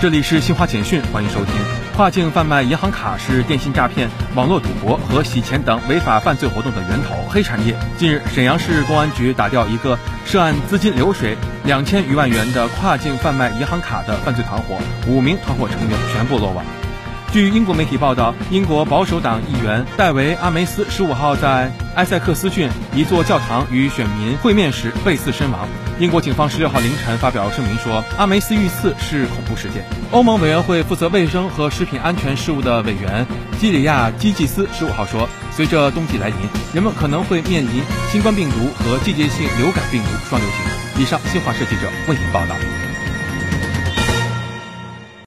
这里是新华简讯，欢迎收听。跨境贩卖银行卡是电信诈骗、网络赌博和洗钱等违法犯罪活动的源头、黑产业。近日，沈阳市公安局打掉一个涉案资金流水两千余万元的跨境贩卖银行卡的犯罪团伙，五名团伙成员全部落网。据英国媒体报道，英国保守党议员戴维·阿梅斯十五号在埃塞克斯郡一座教堂与选民会面时被刺身亡。英国警方十六号凌晨发表声明说，阿梅斯遇刺是恐怖事件。欧盟委员会负责卫生和食品安全事务的委员基里亚基季斯十五号说，随着冬季来临，人们可能会面临新冠病毒和季节性流感病毒双流行。以上，新华社记者为您报道。